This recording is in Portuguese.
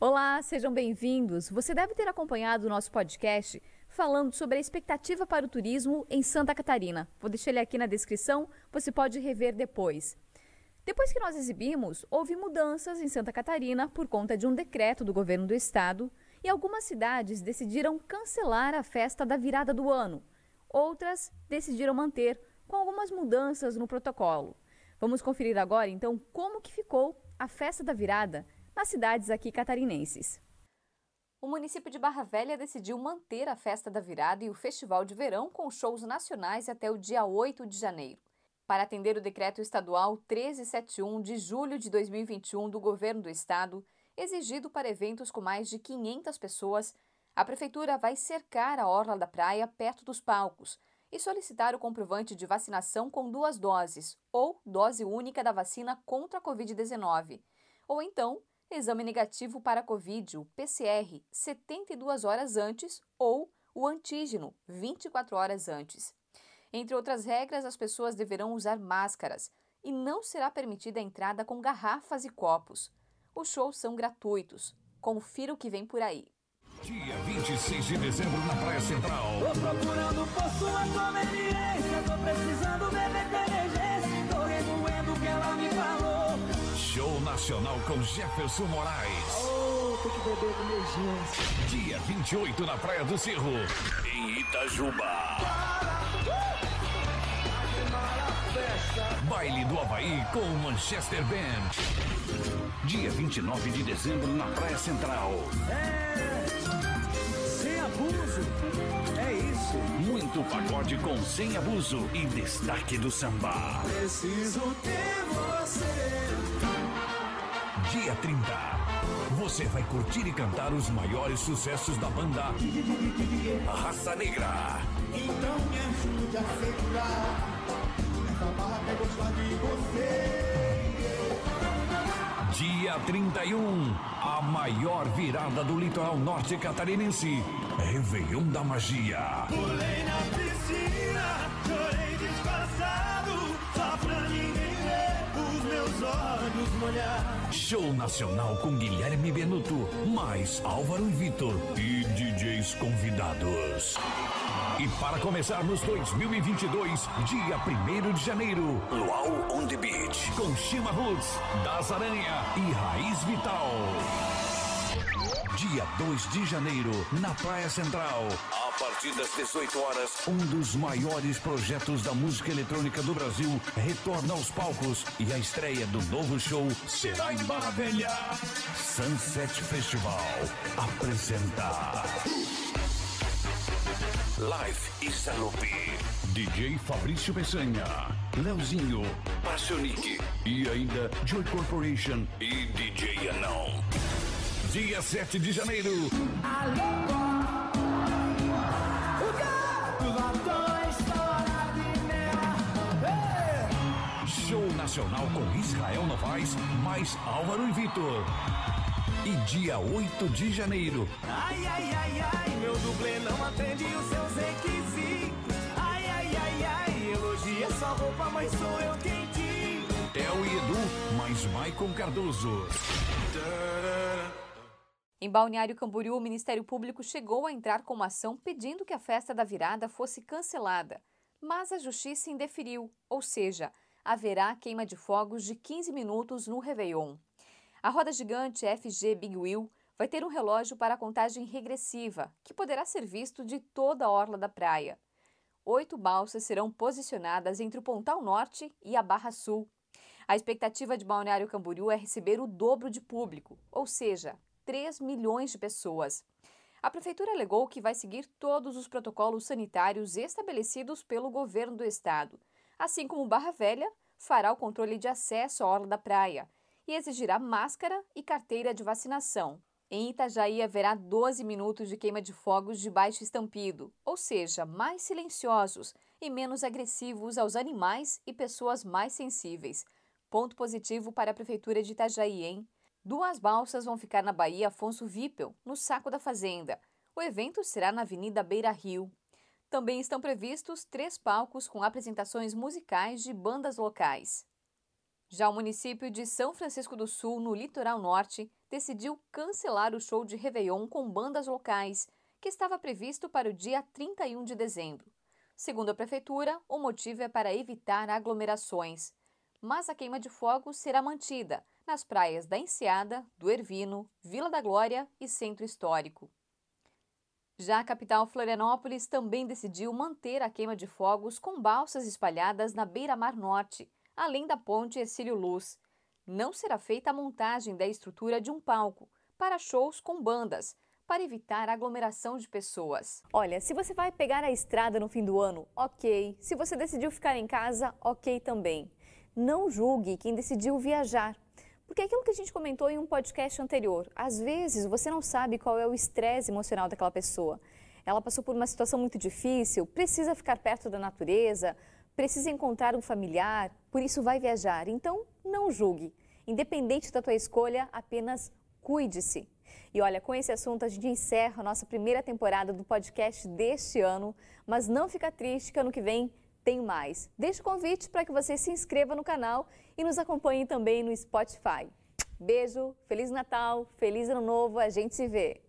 Olá, sejam bem-vindos. Você deve ter acompanhado o nosso podcast falando sobre a expectativa para o turismo em Santa Catarina. Vou deixar ele aqui na descrição, você pode rever depois. Depois que nós exibimos, houve mudanças em Santa Catarina por conta de um decreto do governo do estado e algumas cidades decidiram cancelar a festa da virada do ano. Outras decidiram manter, com algumas mudanças no protocolo. Vamos conferir agora então como que ficou a festa da virada nas cidades aqui catarinenses. O município de Barra Velha decidiu manter a festa da virada e o festival de verão com shows nacionais até o dia 8 de janeiro. Para atender o decreto estadual 1371 de julho de 2021 do governo do estado, exigido para eventos com mais de 500 pessoas, a prefeitura vai cercar a orla da praia perto dos palcos e solicitar o comprovante de vacinação com duas doses ou dose única da vacina contra a Covid-19, ou então exame negativo para Covid, o PCR, 72 horas antes ou o antígeno, 24 horas antes. Entre outras regras, as pessoas deverão usar máscaras e não será permitida a entrada com garrafas e copos. Os shows são gratuitos. Confira o que vem por aí. Dia 26 de dezembro na Praia Central. Tô procurando por sua conveniência, tô precisando beber nacional com Jefferson Moraes. Oh, tem que beber de emergência. Dia 28 na Praia do Cerro, em Itajuba. Baile do Havaí com Manchester Band. Dia 29 de dezembro na Praia Central. É, sem abuso, é isso. Muito pagode com sem abuso e destaque do samba. Preciso ter você. Dia 30. Você vai curtir e cantar os maiores sucessos da banda Raça Negra. Então me ajude a segurar. Essa barra quer gostar de você. Dia 31, a maior virada do litoral norte catarinense. Réveillon da Magia. Pulei na piscina, Show nacional com Guilherme Benuto, mais Álvaro e Vitor e DJs convidados. E para começarmos 2022, dia 1 de janeiro, Luau on the Beach, com Shima Roots, Das Aranha e Raiz Vital. Dia 2 de janeiro, na Praia Central. A partir das 18 horas, um dos maiores projetos da música eletrônica do Brasil retorna aos palcos e a estreia do novo show será em Barra Velha. Sunset Festival apresenta Live e Salope. DJ Fabrício Peçanha, Leozinho, Passionic e ainda Joy Corporation e DJ Anão. Dia 7 de janeiro, show nacional com Israel Novaes, mais Álvaro e Vitor. E dia 8 de janeiro, Ai, ai, ai, ai, meu dublê não atende os seus requisitos. Ai, ai, ai, ai, elogia sua roupa, mas sou eu quem diz. Theo e Edu, mais Maicon Cardoso. Em Balneário Camboriú, o Ministério Público chegou a entrar com uma ação pedindo que a festa da virada fosse cancelada, mas a Justiça indeferiu, ou seja, haverá queima de fogos de 15 minutos no Réveillon. A roda gigante FG Big Wheel vai ter um relógio para contagem regressiva, que poderá ser visto de toda a orla da praia. Oito balsas serão posicionadas entre o Pontal Norte e a Barra Sul. A expectativa de Balneário Camboriú é receber o dobro de público, ou seja, 3 milhões de pessoas. A prefeitura alegou que vai seguir todos os protocolos sanitários estabelecidos pelo governo do estado, assim como Barra Velha fará o controle de acesso à orla da praia e exigirá máscara e carteira de vacinação. Em Itajaí haverá 12 minutos de queima de fogos de baixo estampido, ou seja, mais silenciosos e menos agressivos aos animais e pessoas mais sensíveis. Ponto positivo para a prefeitura de Itajaí, hein? Duas balsas vão ficar na Bahia Afonso Vipel, no Saco da Fazenda. O evento será na Avenida Beira Rio. Também estão previstos três palcos com apresentações musicais de bandas locais. Já o município de São Francisco do Sul, no litoral norte, decidiu cancelar o show de Réveillon com bandas locais, que estava previsto para o dia 31 de dezembro. Segundo a Prefeitura, o motivo é para evitar aglomerações. Mas a queima de fogos será mantida nas praias da Enseada, do Ervino, Vila da Glória e Centro Histórico. Já a capital Florianópolis também decidiu manter a queima de fogos com balsas espalhadas na beira-mar norte, além da ponte Ercílio Luz. Não será feita a montagem da estrutura de um palco para shows com bandas, para evitar aglomeração de pessoas. Olha, se você vai pegar a estrada no fim do ano, ok. Se você decidiu ficar em casa, ok também. Não julgue quem decidiu viajar. Porque é aquilo que a gente comentou em um podcast anterior, às vezes você não sabe qual é o estresse emocional daquela pessoa. Ela passou por uma situação muito difícil, precisa ficar perto da natureza, precisa encontrar um familiar, por isso vai viajar. Então, não julgue. Independente da tua escolha, apenas cuide-se. E olha, com esse assunto a gente encerra a nossa primeira temporada do podcast deste ano, mas não fica triste que ano que vem tem mais. Deixe o convite para que você se inscreva no canal e nos acompanhe também no Spotify. Beijo, Feliz Natal, Feliz Ano Novo, a gente se vê!